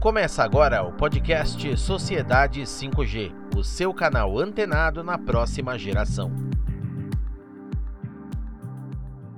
Começa agora o podcast Sociedade 5G, o seu canal antenado na próxima geração.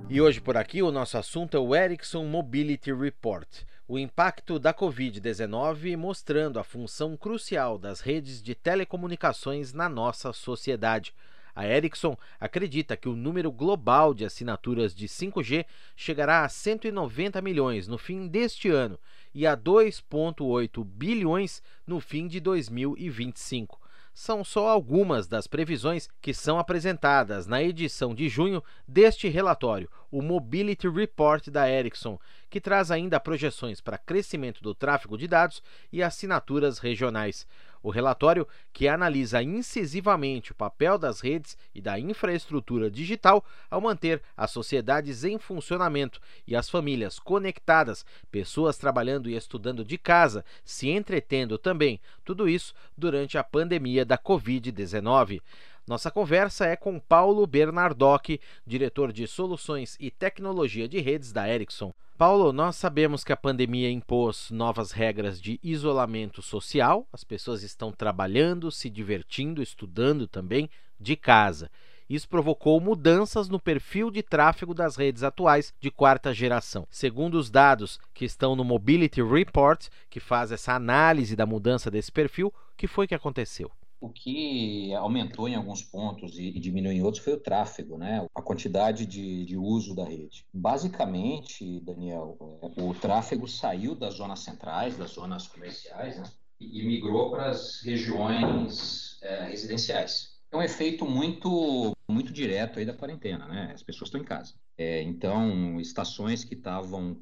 E hoje por aqui o nosso assunto é o Ericsson Mobility Report, o impacto da Covid-19 mostrando a função crucial das redes de telecomunicações na nossa sociedade. A Ericsson acredita que o número global de assinaturas de 5G chegará a 190 milhões no fim deste ano e a 2,8 bilhões no fim de 2025 são só algumas das previsões que são apresentadas na edição de junho deste relatório, o Mobility Report da Ericsson, que traz ainda projeções para crescimento do tráfego de dados e assinaturas regionais. O relatório, que analisa incisivamente o papel das redes e da infraestrutura digital ao manter as sociedades em funcionamento e as famílias conectadas, pessoas trabalhando e estudando de casa, se entretendo também, tudo isso durante a pandemia da Covid-19. Nossa conversa é com Paulo Bernardoc, diretor de Soluções e Tecnologia de Redes da Ericsson. Paulo, nós sabemos que a pandemia impôs novas regras de isolamento social, as pessoas estão trabalhando, se divertindo, estudando também de casa. Isso provocou mudanças no perfil de tráfego das redes atuais de quarta geração. Segundo os dados que estão no Mobility Report, que faz essa análise da mudança desse perfil, o que foi que aconteceu? O que aumentou em alguns pontos e, diminuiu em outros foi o tráfego, né? a quantidade de, de uso da rede. Basicamente, Daniel, é, o tráfego saiu das zonas centrais, das zonas comerciais, né? e migrou para as regiões é, residenciais. É um efeito muito, muito direto aí da quarentena, né? As pessoas estão em casa. É, então, estações que estavam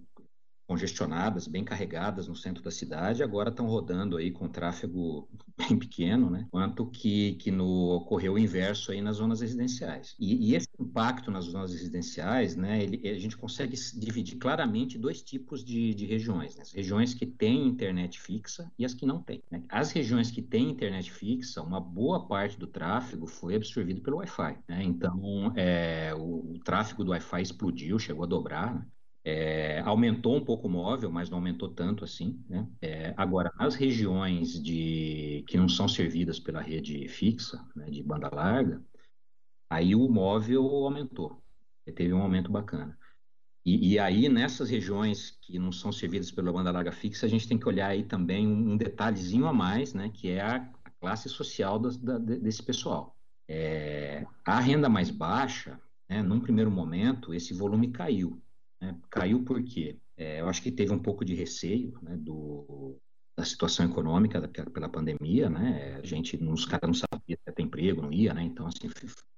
congestionadas, bem carregadas no centro da cidade, agora estão rodando aí com tráfego bem pequeno, né? Quanto que, que no, ocorreu o inverso aí nas zonas residenciais. E, e esse impacto nas zonas residenciais, né? Ele, a gente consegue dividir claramente dois tipos de, de regiões, né? As regiões que têm internet fixa e as que não têm. Né? As regiões que têm internet fixa, uma boa parte do tráfego foi absorvido pelo Wi-Fi, né? Então, é, o, o tráfego do Wi-Fi explodiu, chegou a dobrar, né? É, aumentou um pouco o móvel, mas não aumentou tanto assim. Né? É, agora, nas regiões de, que não são servidas pela rede fixa, né, de banda larga, aí o móvel aumentou. Teve um aumento bacana. E, e, aí, nessas regiões que não são servidas pela banda larga fixa, a gente tem que olhar aí também um, um detalhezinho a mais, né, que é a, a classe social das, da, desse pessoal. É, a renda mais baixa, né, num primeiro momento, esse volume caiu. Né? Caiu porque é, eu acho que teve um pouco de receio né, do, da situação econômica da, pela pandemia, né? A gente, os caras não sabia se ter emprego, não ia, né? Então, assim,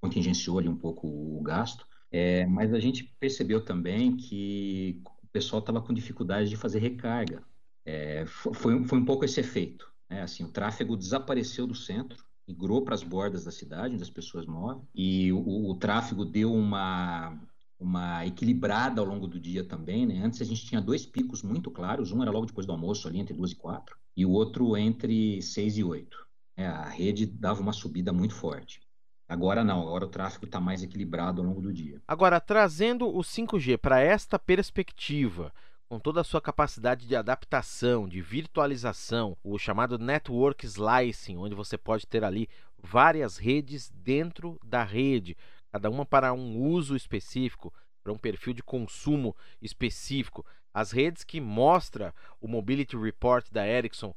contingenciou ali um pouco o gasto. É, mas a gente percebeu também que o pessoal estava com dificuldade de fazer recarga. É, foi, foi um pouco esse efeito. Né? Assim, o tráfego desapareceu do centro, migrou para as bordas da cidade, onde as pessoas moram, e o, o tráfego deu uma uma equilibrada ao longo do dia também, né? Antes a gente tinha dois picos muito claros, um era logo depois do almoço, ali entre duas e quatro, e o outro entre seis e oito. É, a rede dava uma subida muito forte. Agora não, agora o tráfego está mais equilibrado ao longo do dia. Agora, trazendo o 5G para esta perspectiva, com toda a sua capacidade de adaptação, de virtualização, o chamado network slicing, onde você pode ter ali várias redes dentro da rede, cada uma para um uso específico, para um perfil de consumo específico. As redes que mostra o Mobility Report da Ericsson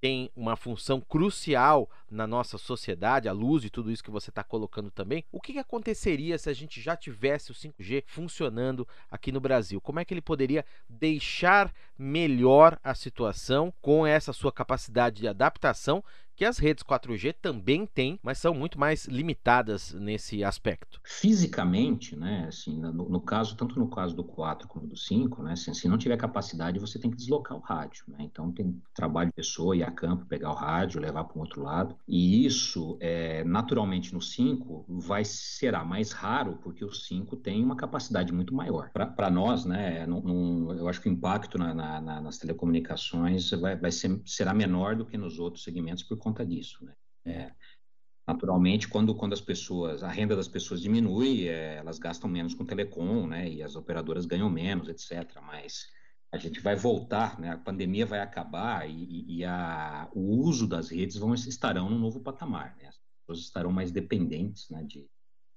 tem uma função crucial na nossa sociedade, à luz de tudo isso que você está colocando também. O que, que, aconteceria se a gente já tivesse o 5G funcionando aqui no Brasil? Como é que ele poderia deixar melhor a situação com essa sua capacidade de adaptação que as redes 4G também têm, mas são muito mais limitadas nesse aspecto. Fisicamente, né, assim, no, no caso, tanto no caso do 4 como do 5, né, assim, se não tiver capacidade, você tem que deslocar o rádio, né, então tem trabalho de pessoa, ir a campo, pegar o rádio, levar para o outro lado, e isso, é, naturalmente, no 5, vai será mais raro, porque o 5 tem uma capacidade muito maior. Para nós, né, eu acho que o impacto na, na, nas telecomunicações vai, vai ser, será menor do que nos outros segmentos por conta conta disso, né? É, naturalmente, quando, quando as pessoas, a renda das pessoas diminui, é, elas gastam menos com telecom, né? E as operadoras ganham menos, etc. Mas a gente vai voltar, né? A pandemia vai acabar e, e a, o uso das redes vão estarão no novo patamar, né? As pessoas estarão mais dependentes, né? De,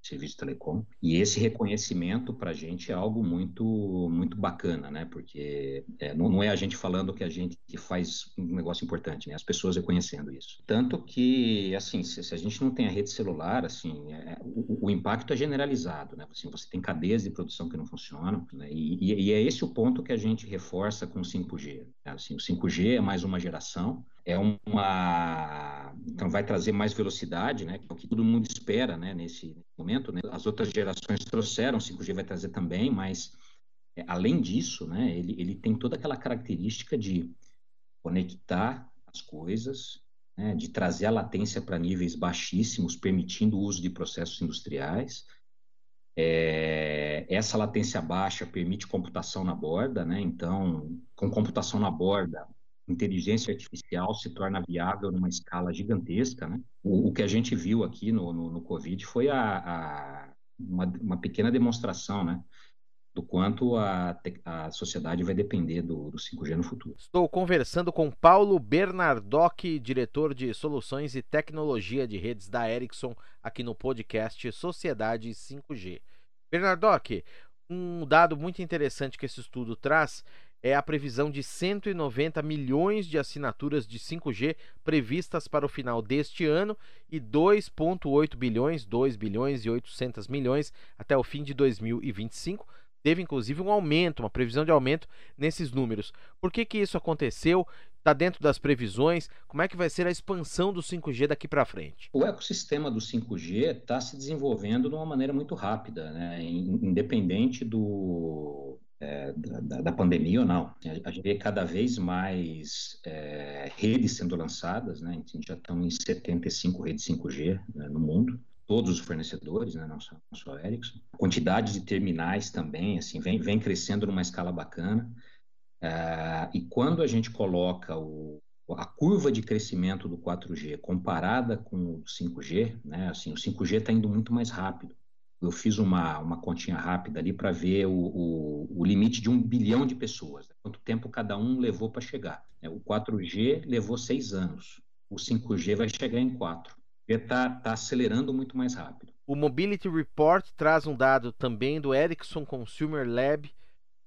serviço de telecom. E esse reconhecimento para a gente é algo muito muito bacana, né? Porque é, não, não, é a gente falando que a gente faz um negócio importante, né? As pessoas reconhecendo isso. Tanto que, assim, se, se a gente não tem a rede celular, assim, é, o, o, impacto é generalizado, né? Assim, você tem cadeias de produção que não funcionam, né? E, e, e é esse o ponto que a gente reforça com o 5G. Né? Assim, o 5G é mais uma geração, é uma então vai trazer mais velocidade, né? É o que todo mundo espera, né? Nesse momento, né? As outras gerações trouxeram, o 5G vai trazer também, mas é, além disso, né? Ele, ele tem toda aquela característica de conectar as coisas, né? De trazer a latência para níveis baixíssimos, permitindo o uso de processos industriais. É, essa latência baixa permite computação na borda, né? Então, com computação na borda, inteligência artificial se torna viável numa escala gigantesca. Né? O, o que a gente viu aqui no, no, no Covid foi a, a uma, uma, pequena demonstração né, do quanto a, a sociedade vai depender do, do 5G no futuro. Estou conversando com Paulo Bernardoc, diretor de Soluções e Tecnologia de Redes da Ericsson, aqui no podcast Sociedade 5G. Bernardoc, um dado muito interessante que esse estudo traz é a previsão de 190 milhões de assinaturas de 5G previstas para o final deste ano e 2,8 bilhões, 2 bilhões e 800 milhões até o fim de 2025. Teve inclusive um aumento, uma previsão de aumento nesses números. Por que, que isso aconteceu? Está dentro das previsões? Como é que vai ser a expansão do 5G daqui para frente? O ecossistema do 5G está se desenvolvendo de uma maneira muito rápida, né? independente do, é, da, da, pandemia ou não. A gente vê cada vez mais é, redes sendo lançadas, né? A gente já estão em 75 redes 5G né, no mundo, todos os fornecedores, né? Não só, não só a Ericsson. A quantidade de terminais também, assim, vem, vem crescendo numa escala bacana. É, e quando a gente coloca o, a curva de crescimento do 4G comparada com o 5G, né? Assim, o 5G está indo muito mais rápido eu fiz uma, uma continha rápida ali para ver o, o, o, limite de um bilhão de pessoas, né? quanto tempo cada um levou para chegar. É, o 4G levou seis anos, o 5G vai chegar em quatro. Está tá acelerando muito mais rápido. O Mobility Report traz um dado também do Ericsson Consumer Lab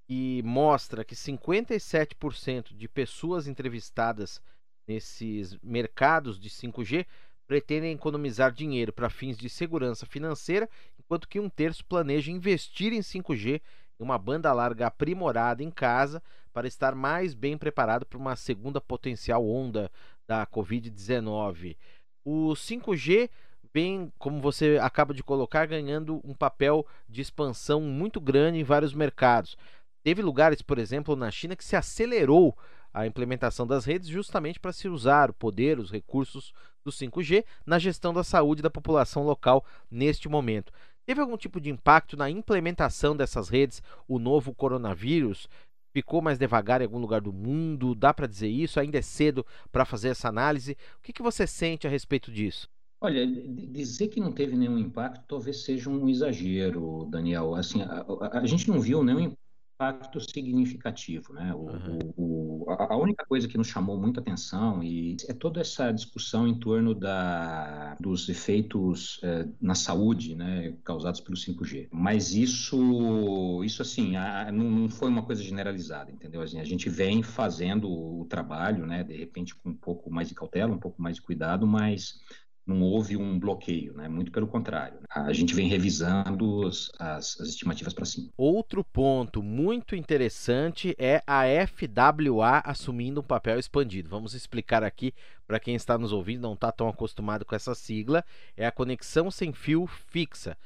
e mostra que 57% de pessoas entrevistadas nesses mercados de 5G pretendem economizar dinheiro para fins de segurança financeira, enquanto que um terço planeja investir em 5G em uma banda larga aprimorada em casa para estar mais bem preparado para uma segunda potencial onda da Covid-19. O 5G vem, como você acaba de colocar, ganhando um papel de expansão muito grande em vários mercados. Teve lugares, por exemplo, na China que se acelerou a implementação das redes justamente para se usar o poder, os recursos do 5G na gestão da saúde da população local neste momento. Teve algum tipo de impacto na implementação dessas redes? O novo coronavírus ficou mais devagar em algum lugar do mundo? Dá para dizer isso? Ainda é cedo para fazer essa análise? O que, que você sente a respeito disso? Olha, dizer que não teve nenhum impacto talvez seja um exagero, Daniel. Assim, a, a, a gente não viu nenhum impacto significativo, né? O, uhum. o, a, a, única coisa que nos chamou muita atenção e é toda essa discussão em torno da, dos efeitos é, na saúde, né, causados pelo 5G. Mas isso, isso assim, a, não, não, foi uma coisa generalizada, entendeu? Assim, a gente vem fazendo o trabalho, né, de repente com um pouco mais de cautela, um pouco mais de cuidado, mas não houve um bloqueio, né? muito pelo contrário. A gente vem revisando as, as estimativas para cima. Outro ponto muito interessante é a FWA assumindo um papel expandido. Vamos explicar aqui para quem está nos ouvindo, não está tão acostumado com essa sigla. É a conexão sem fio fixa.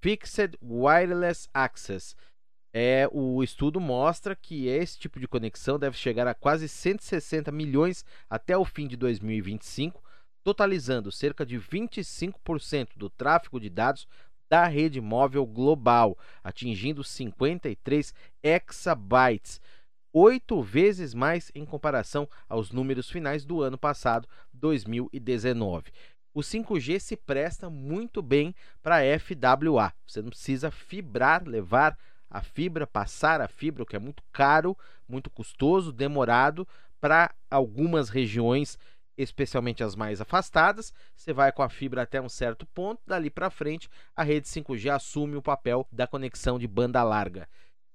Fixed Wireless Access. É, o estudo mostra que esse tipo de conexão deve chegar a quase 160 milhões até o fim de 2025 totalizando cerca de 25% do tráfego de dados da rede móvel global, atingindo 53 exabytes, oito vezes mais em comparação aos números finais do ano passado, 2019. O 5G se presta muito bem para FWA. Você não precisa fibrar, levar a fibra, passar a fibra, o que é muito caro, muito custoso, demorado para algumas regiões, especialmente as mais afastadas. Você vai com a fibra até um certo ponto, dali para frente a rede 5G assume o papel da conexão de banda larga.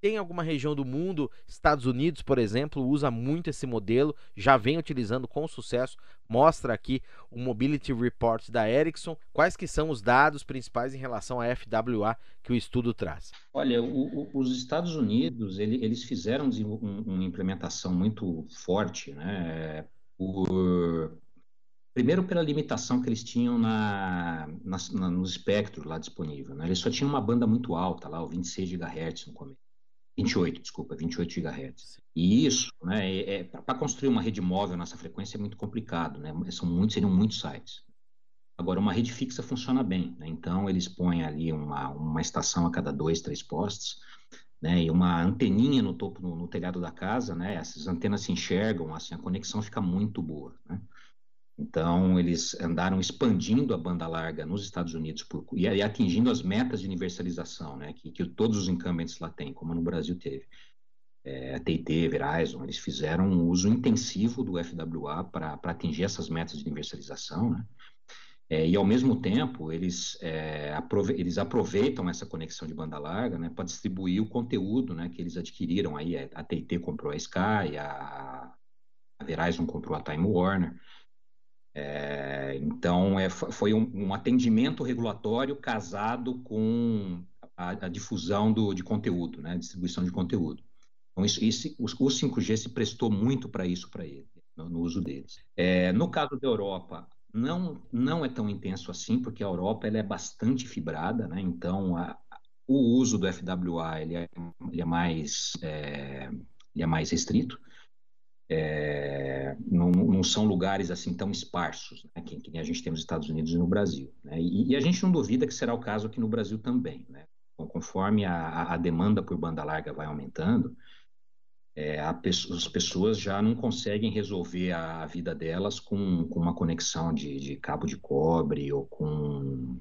Tem alguma região do mundo, Estados Unidos, por exemplo, usa muito esse modelo, já vem utilizando com sucesso. Mostra aqui o Mobility Report da Ericsson. Quais que são os dados principais em relação à FWA que o estudo traz? Olha, o, o, os Estados Unidos, ele, eles fizeram um, uma implementação muito forte, né? Por, Primeiro, pela limitação que eles tinham na, na, na, no espectro lá disponível. Né? Eles só tinham uma banda muito alta, lá, o 26 GHz no começo. 28, desculpa, 28 GHz. E isso, né, é, é para construir uma rede móvel nessa frequência é muito complicado, né? São muitos, seriam muitos sites. Agora, uma rede fixa funciona bem, né? Então, eles põem ali uma, uma estação a cada dois, três postes, né? E uma anteninha no topo, no, no telhado da casa, né? Essas antenas se enxergam, assim, a conexão fica muito boa, né? Então, eles andaram expandindo a banda larga nos Estados Unidos por, e, e, atingindo as metas de universalização, né, que, que todos os incumbents lá têm, como no Brasil teve. É, a TIT, Verizon, eles fizeram um uso intensivo do FWA para atingir essas metas de universalização, né? É, e, ao mesmo tempo, eles, é, aprove eles aproveitam essa conexão de banda larga né, para distribuir o conteúdo né, que eles adquiriram. Aí, a TIT comprou a Sky, a, a Verizon comprou a Time Warner. É, então, é, foi um, um, atendimento regulatório casado com a, a difusão do, de conteúdo, né, distribuição de conteúdo. Então, isso, isso, o, o 5G se prestou muito para isso, para ele, no, no, uso deles. É, no caso da Europa, não, não é tão intenso assim, porque a Europa ela é bastante fibrada, né, então a, o uso do FWA ele é, ele é mais, é, ele é mais restrito é, não, não, são lugares assim tão esparsos, né, que, que, a gente tem nos Estados Unidos e no Brasil. Né? E, e, a gente não duvida que será o caso aqui no Brasil também. Né? Então, conforme a, a, demanda por banda larga vai aumentando, é, as pessoas já não conseguem resolver a vida delas com, com uma conexão de, de, cabo de cobre ou com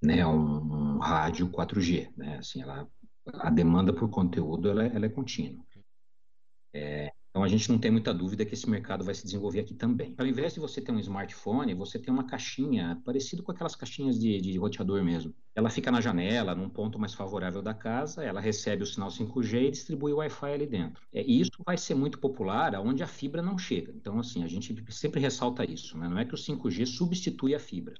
né, um, um rádio 4G. Né? Assim, ela, a demanda por conteúdo ela, ela é contínua. É, então a gente não tem muita dúvida que esse mercado vai se desenvolver aqui também. Ao invés de você ter um smartphone, você tem uma caixinha, parecido com aquelas caixinhas de, de roteador mesmo. Ela fica na janela, num ponto mais favorável da casa, ela recebe o sinal 5G e distribui o Wi-Fi ali dentro. É, e isso vai ser muito popular onde a fibra não chega. Então, assim, a gente sempre ressalta isso. Né? Não é que o 5G substitui a fibra.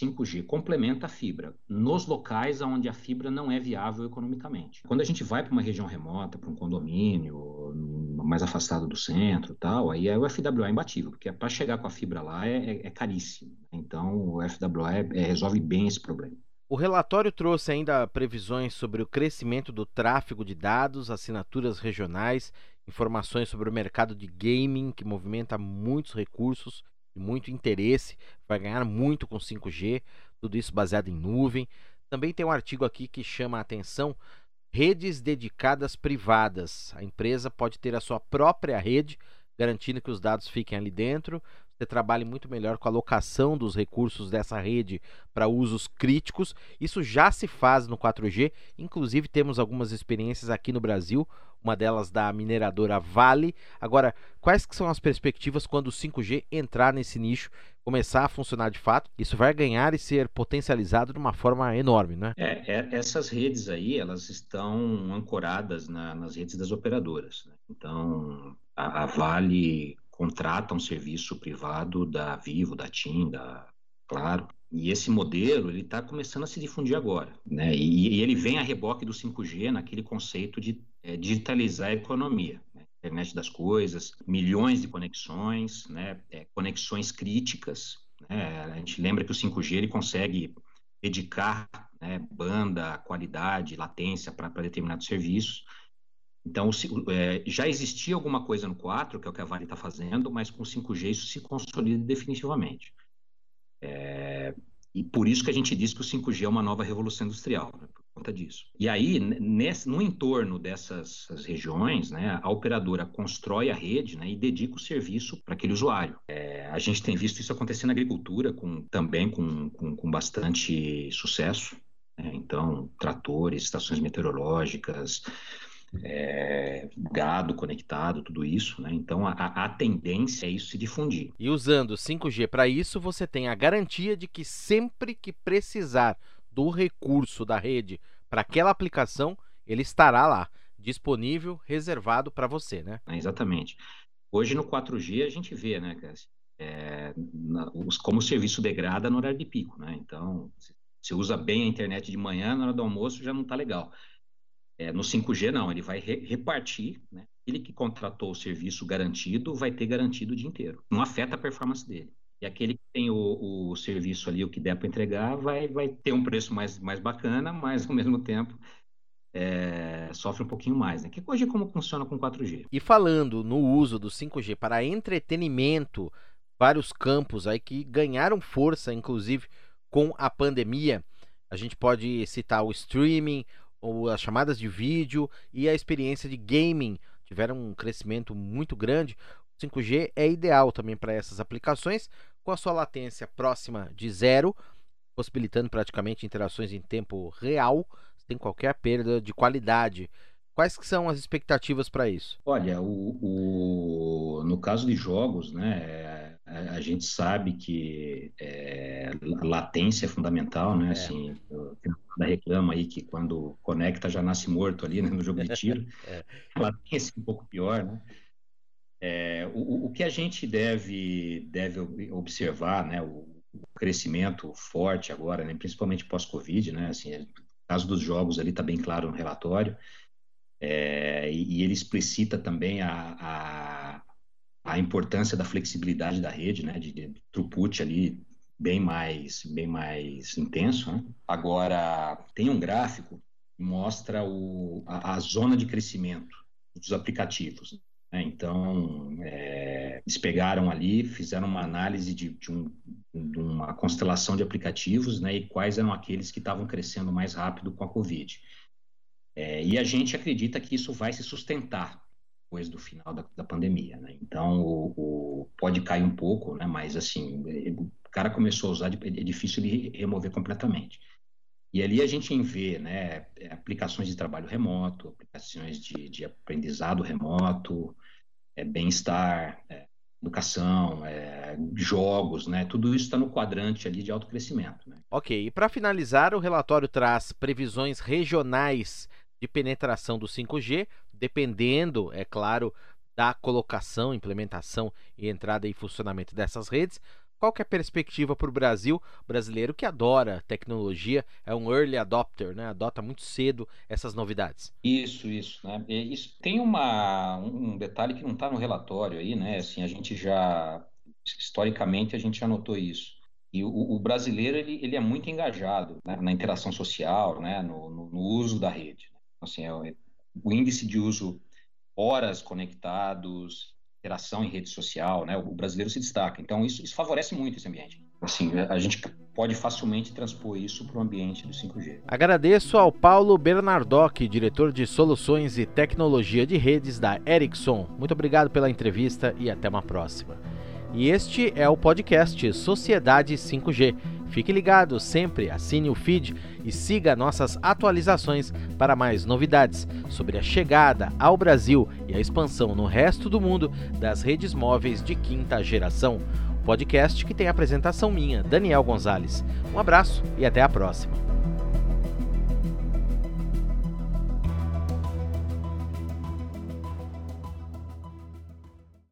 5G complementa a fibra nos locais onde a fibra não é viável economicamente. Quando a gente vai para uma região remota, para um condomínio, mais afastado do centro tal, aí é o FWA é imbatível, porque para chegar com a fibra lá é, é, é caríssimo. Então o FWA é, é, resolve bem esse problema. O relatório trouxe ainda previsões sobre o crescimento do tráfego de dados, assinaturas regionais, informações sobre o mercado de gaming, que movimenta muitos recursos muito interesse, vai ganhar muito com 5G, tudo isso baseado em nuvem. Também tem um artigo aqui que chama a atenção: redes dedicadas privadas. A empresa pode ter a sua própria rede, garantindo que os dados fiquem ali dentro. Você trabalhe muito melhor com a alocação dos recursos dessa rede para usos críticos. Isso já se faz no 4G, inclusive temos algumas experiências aqui no Brasil uma delas da mineradora Vale. Agora, quais que são as perspectivas quando o 5G entrar nesse nicho, começar a funcionar de fato? Isso vai ganhar e ser potencializado de uma forma enorme, né? É, é essas redes aí, elas estão ancoradas na, nas redes das operadoras. Né? Então, a, a Vale contrata um serviço privado da Vivo, da TIM, da Claro, e esse modelo ele está começando a se difundir agora, né? E, e, ele vem a reboque do 5G naquele conceito de é, digitalizar a economia. Né? Internet das coisas, milhões de conexões, né? É, conexões críticas. Né? A gente lembra que o 5G ele consegue dedicar né, banda, qualidade, latência para determinados serviços. Então, é, já existia alguma coisa no 4, que é o que a Vale está fazendo, mas com o 5G isso se consolida definitivamente. É, e por isso que a gente diz que o 5G é uma nova revolução industrial, né, por conta disso. E aí, nesse, no entorno dessas regiões, né, a operadora constrói a rede né, e dedica o serviço para aquele usuário. É, a gente tem visto isso acontecer na agricultura com, também com, com, com bastante sucesso. Né? Então, tratores, estações meteorológicas, é, gado conectado, tudo isso, né? Então a, a, tendência é isso se difundir. E usando 5G para isso, você tem a garantia de que sempre que precisar do recurso da rede para aquela aplicação, ele estará lá, disponível, reservado para você, né? É, exatamente. Hoje no 4G a gente vê, né, é, na, os, como o serviço degrada no horário de pico, né? Então, se usa bem a internet de manhã, na hora do almoço já não está legal. É, no 5G, não, ele vai re repartir, né? Ele que contratou o serviço garantido vai ter garantido o dia inteiro. Não afeta a performance dele. E aquele que tem o, o serviço ali, o que der para entregar, vai, vai ter um preço mais, mais bacana, mas ao mesmo tempo é, sofre um pouquinho mais. Né? Que hoje é como funciona com 4G. E falando no uso do 5G para entretenimento, vários campos aí que ganharam força, inclusive com a pandemia. A gente pode citar o streaming, ou as chamadas de vídeo e a experiência de gaming tiveram um crescimento muito grande. O 5G é ideal também para essas aplicações, com a sua latência próxima de zero, possibilitando praticamente interações em tempo real, sem qualquer perda de qualidade. Quais que são as expectativas para isso? Olha, o, o, no caso de jogos, né, a, a gente sabe que é, latência é fundamental, né? É. Assim, da reclama aí que quando conecta já nasce morto ali né, no jogo de tiro. é. A latência é um pouco pior, né? É, o, o, que a gente deve, deve observar, né, o, o crescimento forte agora, né, principalmente pós-Covid, né, assim, o caso dos jogos ali está bem claro no relatório, é, e, e, ele explicita também a, a, a, importância da flexibilidade da rede, né, de, de throughput ali bem mais, bem mais intenso. Né? Agora, tem um gráfico que mostra o, a, a zona de crescimento dos aplicativos. Né? Então, é, eles pegaram ali, fizeram uma análise de, de, um, de, uma constelação de aplicativos né? e quais eram aqueles que estavam crescendo mais rápido com a Covid. É, e a gente acredita que isso vai se sustentar depois do final da, da pandemia. Né? Então, o, o, pode cair um pouco, né? mas assim, o cara começou a usar, é difícil de remover completamente. E ali a gente vê né, aplicações de trabalho remoto, aplicações de, de aprendizado remoto, é, bem-estar, é, educação, é, jogos, né? Tudo isso está no quadrante ali de alto crescimento. Né? Ok, e para finalizar, o relatório traz previsões regionais de penetração do 5G, dependendo, é claro, da colocação, implementação e entrada em funcionamento dessas redes. Qual que é a perspectiva para o Brasil, brasileiro que adora tecnologia, é um early adopter, né? adota muito cedo essas novidades? Isso, isso. Né? isso tem uma, um detalhe que não está no relatório aí, né? Assim, a gente já, historicamente, a gente já notou isso. E o, o brasileiro, ele, ele é muito engajado né? na interação social, né? no, no, no uso da rede. Assim, é, o índice de uso horas conectados, interação em rede social, né? O brasileiro se destaca. Então, isso, isso favorece muito esse ambiente. Assim, a gente pode facilmente transpor isso para o ambiente do 5G. Agradeço ao Paulo Bernardoc, diretor de Soluções e Tecnologia de Redes da Ericsson. Muito obrigado pela entrevista e até uma próxima. E este é o podcast Sociedade 5G. Fique ligado sempre, assine o feed e siga nossas atualizações para mais novidades sobre a chegada ao Brasil e a expansão no resto do mundo das redes móveis de quinta geração. Podcast que tem apresentação minha, Daniel Gonzalez. Um abraço e até a próxima.